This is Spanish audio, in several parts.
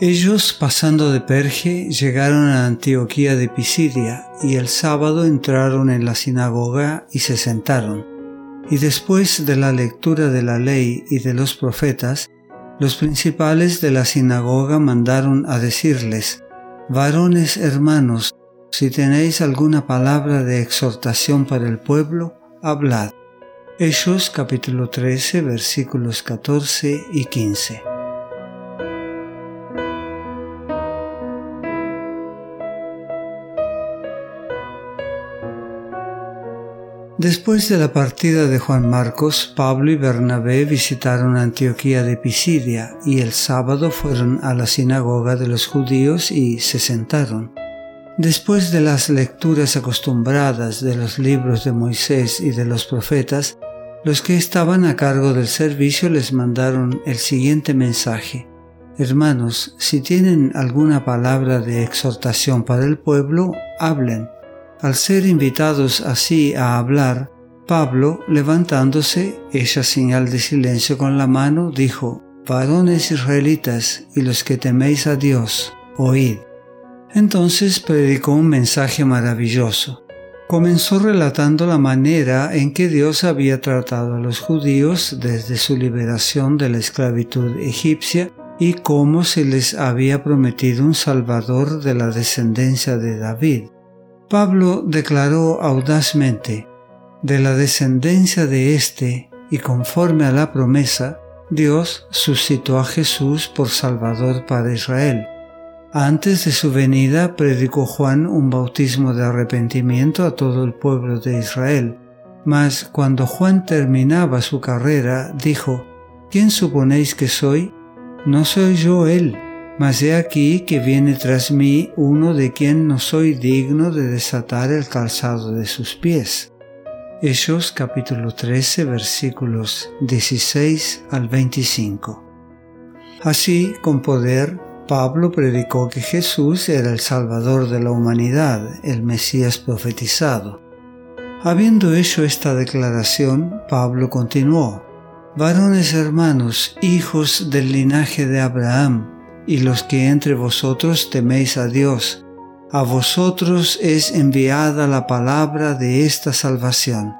Ellos, pasando de Perge, llegaron a Antioquía de Pisidia y el sábado entraron en la sinagoga y se sentaron. Y después de la lectura de la ley y de los profetas, los principales de la sinagoga mandaron a decirles, Varones hermanos, si tenéis alguna palabra de exhortación para el pueblo, hablad. Hechos capítulo 13 versículos 14 y 15. Después de la partida de Juan Marcos, Pablo y Bernabé visitaron Antioquía de Pisidia y el sábado fueron a la sinagoga de los judíos y se sentaron. Después de las lecturas acostumbradas de los libros de Moisés y de los profetas, los que estaban a cargo del servicio les mandaron el siguiente mensaje. Hermanos, si tienen alguna palabra de exhortación para el pueblo, hablen. Al ser invitados así a hablar, Pablo, levantándose, hecha señal de silencio con la mano, dijo, Varones israelitas y los que teméis a Dios, oíd. Entonces predicó un mensaje maravilloso. Comenzó relatando la manera en que Dios había tratado a los judíos desde su liberación de la esclavitud egipcia y cómo se les había prometido un Salvador de la descendencia de David. Pablo declaró audazmente, de la descendencia de éste y conforme a la promesa, Dios suscitó a Jesús por Salvador para Israel. Antes de su venida predicó Juan un bautismo de arrepentimiento a todo el pueblo de Israel, mas cuando Juan terminaba su carrera, dijo, ¿Quién suponéis que soy? No soy yo él mas he aquí que viene tras mí uno de quien no soy digno de desatar el calzado de sus pies. Capítulo 13 versículos 16 al 25. Así, con poder, Pablo predicó que Jesús era el Salvador de la humanidad, el Mesías profetizado. Habiendo hecho esta declaración, Pablo continuó, Varones hermanos, hijos del linaje de Abraham, y los que entre vosotros teméis a Dios, a vosotros es enviada la palabra de esta salvación,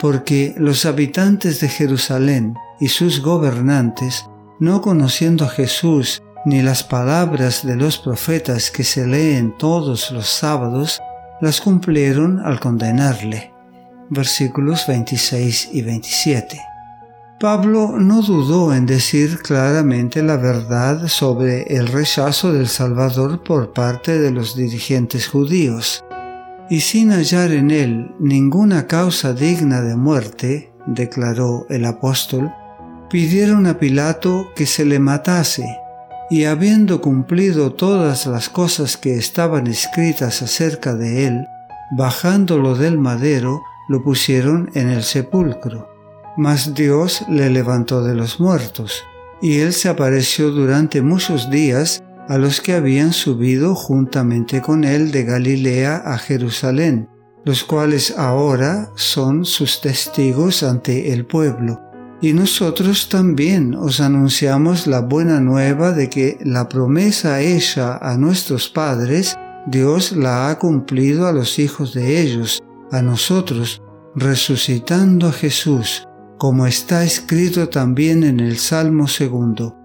porque los habitantes de Jerusalén y sus gobernantes, no conociendo a Jesús ni las palabras de los profetas que se leen todos los sábados, las cumplieron al condenarle. Versículos 26 y 27. Pablo no dudó en decir claramente la verdad sobre el rechazo del Salvador por parte de los dirigentes judíos, y sin hallar en él ninguna causa digna de muerte, declaró el apóstol, pidieron a Pilato que se le matase, y habiendo cumplido todas las cosas que estaban escritas acerca de él, bajándolo del madero, lo pusieron en el sepulcro. Mas Dios le levantó de los muertos, y él se apareció durante muchos días a los que habían subido juntamente con él de Galilea a Jerusalén, los cuales ahora son sus testigos ante el pueblo. Y nosotros también os anunciamos la buena nueva de que la promesa hecha a nuestros padres, Dios la ha cumplido a los hijos de ellos, a nosotros, resucitando a Jesús, como está escrito también en el Salmo segundo,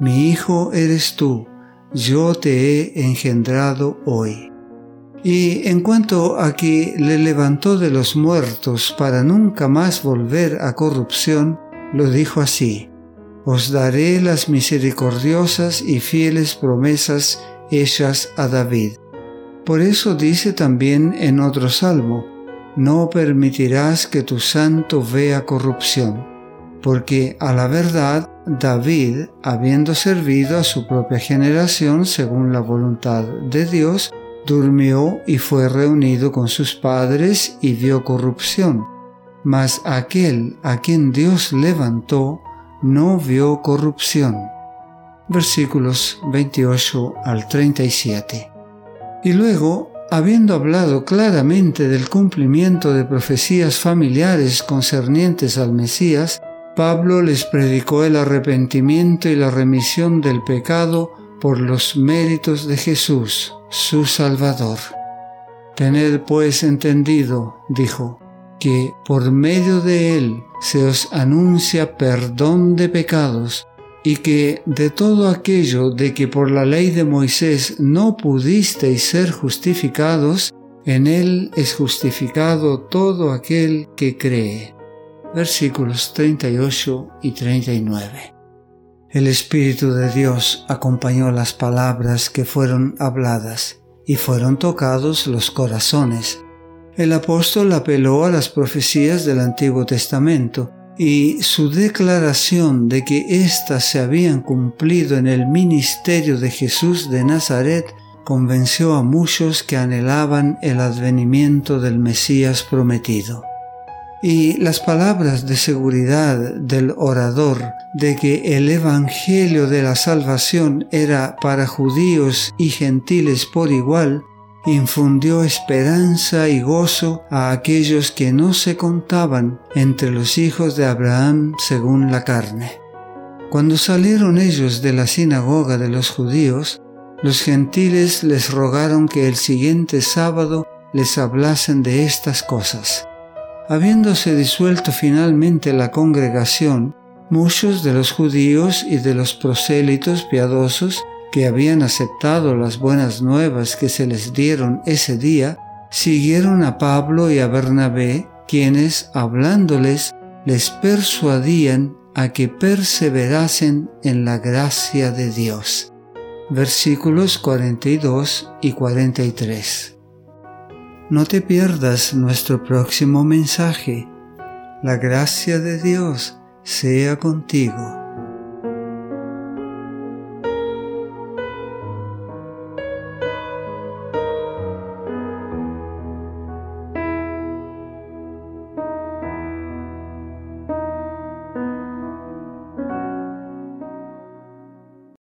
Mi Hijo eres tú, yo te he engendrado hoy. Y en cuanto a que le levantó de los muertos para nunca más volver a corrupción, lo dijo así, Os daré las misericordiosas y fieles promesas hechas a David. Por eso dice también en otro salmo, no permitirás que tu santo vea corrupción, porque a la verdad David, habiendo servido a su propia generación según la voluntad de Dios, durmió y fue reunido con sus padres y vio corrupción. Mas aquel a quien Dios levantó no vio corrupción. Versículos 28 al 37. Y luego habiendo hablado claramente del cumplimiento de profecías familiares concernientes al Mesías, Pablo les predicó el arrepentimiento y la remisión del pecado por los méritos de Jesús, su Salvador. Tened pues entendido, dijo, que por medio de él se os anuncia perdón de pecados y que de todo aquello de que por la ley de Moisés no pudisteis ser justificados, en él es justificado todo aquel que cree. Versículos 38 y 39. El Espíritu de Dios acompañó las palabras que fueron habladas y fueron tocados los corazones. El apóstol apeló a las profecías del Antiguo Testamento y su declaración de que éstas se habían cumplido en el ministerio de Jesús de Nazaret convenció a muchos que anhelaban el advenimiento del Mesías prometido. Y las palabras de seguridad del orador de que el Evangelio de la salvación era para judíos y gentiles por igual infundió esperanza y gozo a aquellos que no se contaban entre los hijos de Abraham según la carne. Cuando salieron ellos de la sinagoga de los judíos, los gentiles les rogaron que el siguiente sábado les hablasen de estas cosas. Habiéndose disuelto finalmente la congregación, muchos de los judíos y de los prosélitos piadosos que habían aceptado las buenas nuevas que se les dieron ese día, siguieron a Pablo y a Bernabé, quienes, hablándoles, les persuadían a que perseverasen en la gracia de Dios. Versículos 42 y 43. No te pierdas nuestro próximo mensaje. La gracia de Dios sea contigo.